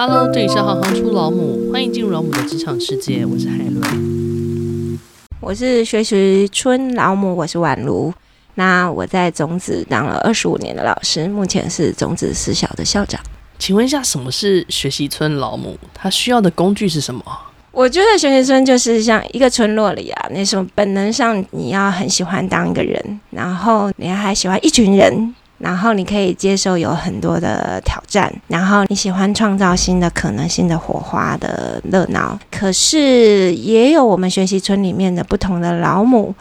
Hello，这里是行行出老母，欢迎进入老母的职场世界。我是海伦，我是学习村老母，我是婉如。那我在种子当了二十五年的老师，目前是种子私小的校长。请问一下，什么是学习村老母？他需要的工具是什么？我觉得学习村就是像一个村落里啊，那种本能上你要很喜欢当一个人，然后你还喜欢一群人。然后你可以接受有很多的挑战，然后你喜欢创造新的可能性的火花的热闹。可是也有我们学习村里面的不同的老母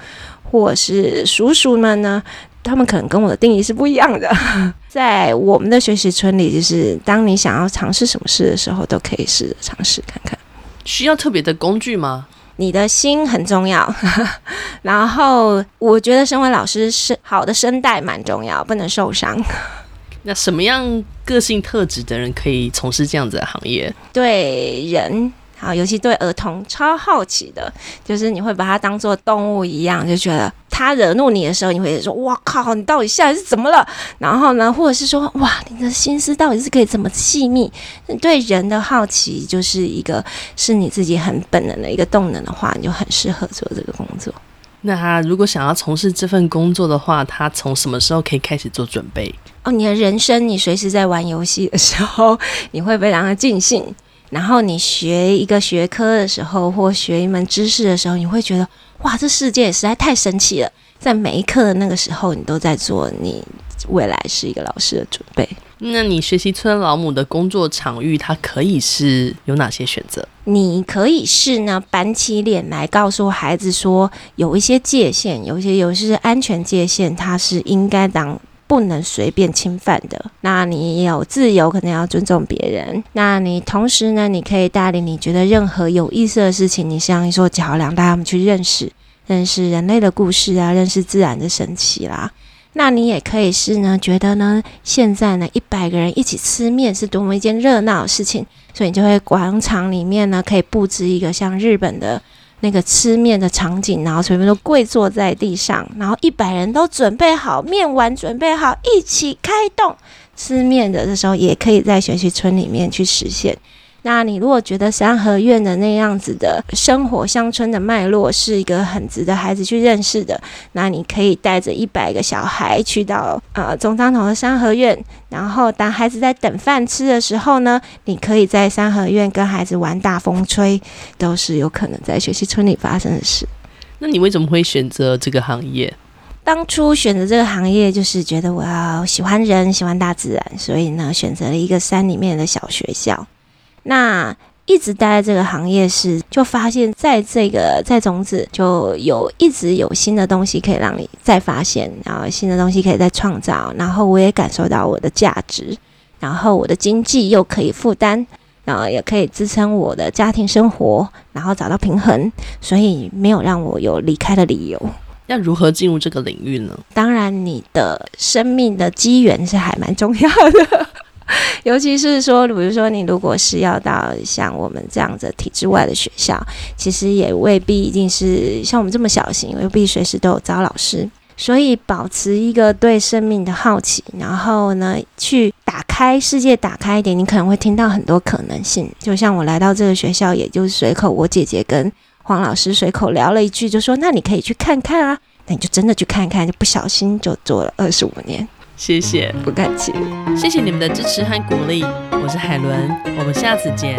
或是叔叔们呢，他们可能跟我的定义是不一样的。在我们的学习村里，就是当你想要尝试什么事的时候，都可以试着尝试看看。需要特别的工具吗？你的心很重要，然后我觉得身为老师是好的声带蛮重要，不能受伤。那什么样个性特质的人可以从事这样子的行业？对人。好，尤其对儿童超好奇的，就是你会把它当做动物一样，就觉得他惹怒你的时候，你会说：“哇靠，你到底现在是怎么了？”然后呢，或者是说：“哇，你的心思到底是可以这么细密？”对人的好奇，就是一个是你自己很本能的一个动能的话，你就很适合做这个工作。那他如果想要从事这份工作的话，他从什么时候可以开始做准备？哦，你的人生，你随时在玩游戏的时候，你会非常的尽兴。然后你学一个学科的时候，或学一门知识的时候，你会觉得哇，这世界实在太神奇了。在每一刻的那个时候，你都在做你未来是一个老师的准备。那你学习村老母的工作场域，它可以是有哪些选择？你可以是呢，板起脸来告诉孩子说，有一些界限，有一些有些是安全界限，它是应该当。不能随便侵犯的。那你有自由，可能要尊重别人。那你同时呢，你可以带领你觉得任何有意思的事情，你像一座桥梁，带他们去认识认识人类的故事啊，认识自然的神奇啦。那你也可以是呢，觉得呢，现在呢，一百个人一起吃面是多么一件热闹的事情，所以你就会广场里面呢，可以布置一个像日本的。那个吃面的场景，然后全部都跪坐在地上，然后一百人都准备好面碗，准备好一起开动吃面的，这时候也可以在学习村里面去实现。那你如果觉得三合院的那样子的生活乡村的脉络是一个很值得孩子去认识的，那你可以带着一百个小孩去到呃中彰头的三合院，然后当孩子在等饭吃的时候呢，你可以在三合院跟孩子玩大风吹，都是有可能在学习村里发生的事。那你为什么会选择这个行业？当初选择这个行业，就是觉得我要喜欢人，喜欢大自然，所以呢，选择了一个山里面的小学校。那一直待在这个行业是，就发现在这个在种子就有一直有新的东西可以让你再发现，然后新的东西可以再创造，然后我也感受到我的价值，然后我的经济又可以负担，然后也可以支撑我的家庭生活，然后找到平衡，所以没有让我有离开的理由。那如何进入这个领域呢？当然，你的生命的机缘是还蛮重要的。尤其是说，比如说你如果是要到像我们这样子体制外的学校，其实也未必一定是像我们这么小型，未必随时都有招老师。所以保持一个对生命的好奇，然后呢，去打开世界，打开一点，你可能会听到很多可能性。就像我来到这个学校，也就是随口我姐姐跟黄老师随口聊了一句，就说：“那你可以去看看啊。”那你就真的去看看，就不小心就做了二十五年。谢谢，不客气。谢谢你们的支持和鼓励，我是海伦，我们下次见。